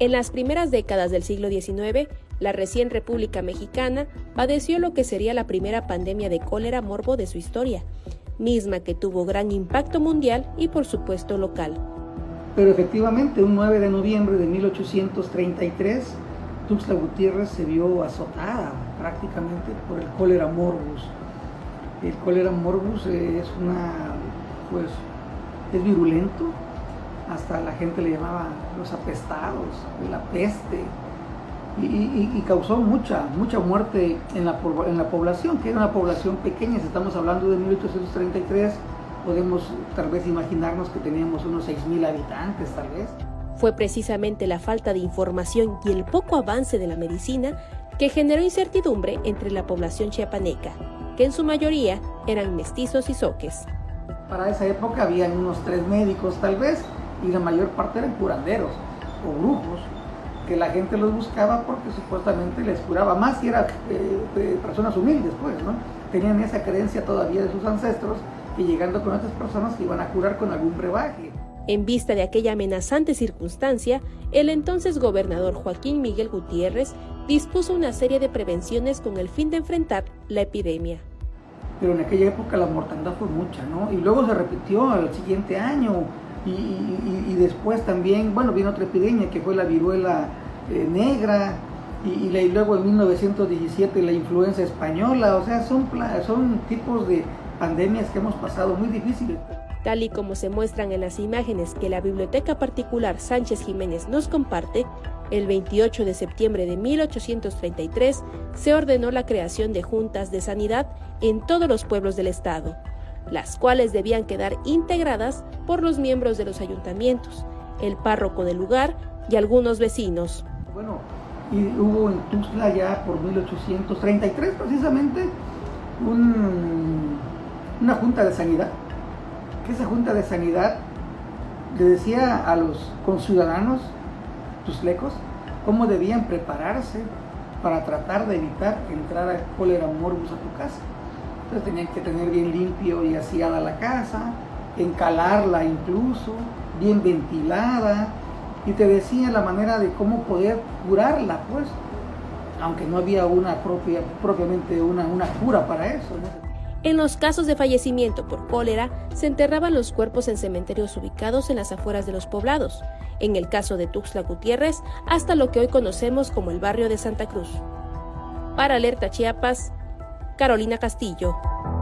En las primeras décadas del siglo XIX, la recién República Mexicana padeció lo que sería la primera pandemia de cólera morbo de su historia, misma que tuvo gran impacto mundial y por supuesto local. Pero efectivamente, un 9 de noviembre de 1833, Tuxtla Gutiérrez se vio azotada prácticamente por el cólera morbus. El cólera morbus es una, pues, es virulento, hasta la gente le llamaba los apestados, la peste, y, causó mucha, mucha muerte en la, en la población, que era una población pequeña, si estamos hablando de 1833, podemos tal vez imaginarnos que teníamos unos 6.000 habitantes, tal vez. Fue precisamente la falta de información y el poco avance de la medicina que generó incertidumbre entre la población chiapaneca, que en su mayoría eran mestizos y soques. Para esa época habían unos tres médicos tal vez, y la mayor parte eran curanderos o brujos que la gente los buscaba porque supuestamente les curaba más si eran eh, personas humildes, pues, ¿no? Tenían esa creencia todavía de sus ancestros y llegando con otras personas que iban a curar con algún brebaje. En vista de aquella amenazante circunstancia, el entonces gobernador Joaquín Miguel Gutiérrez dispuso una serie de prevenciones con el fin de enfrentar la epidemia. Pero en aquella época la mortandad fue mucha, ¿no? Y luego se repitió al siguiente año, y, después también, bueno, vino otra epidemia que fue la viruela eh, negra y, luego en 1917 la influenza española, o sea, son, son tipos de pandemias que hemos pasado muy difíciles. Tal y como se muestran en las imágenes que la Biblioteca Particular Sánchez Jiménez nos comparte, el 28 de septiembre de 1833 se ordenó la creación de juntas de sanidad en todos los pueblos del estado las cuales debían quedar integradas por los miembros de los ayuntamientos, el párroco del lugar y algunos vecinos. Bueno, y hubo en Tuxtla ya por 1833 precisamente una junta de sanidad, que esa junta de sanidad le decía a los conciudadanos tuslecos cómo debían prepararse para tratar de evitar entrar a cólera morbus a tu casa. Entonces tenían que tener bien limpio y aseada la casa, encalarla incluso, bien ventilada, y te decía la manera de cómo poder curarla, pues, aunque no había una propia, propiamente una, una cura para eso. En los casos de fallecimiento por cólera, se enterraban los cuerpos en cementerios ubicados en las afueras de los poblados, en el caso de Tuxtla Gutiérrez, hasta lo que hoy conocemos como el barrio de Santa Cruz. Para Alerta Chiapas, Carolina Castillo.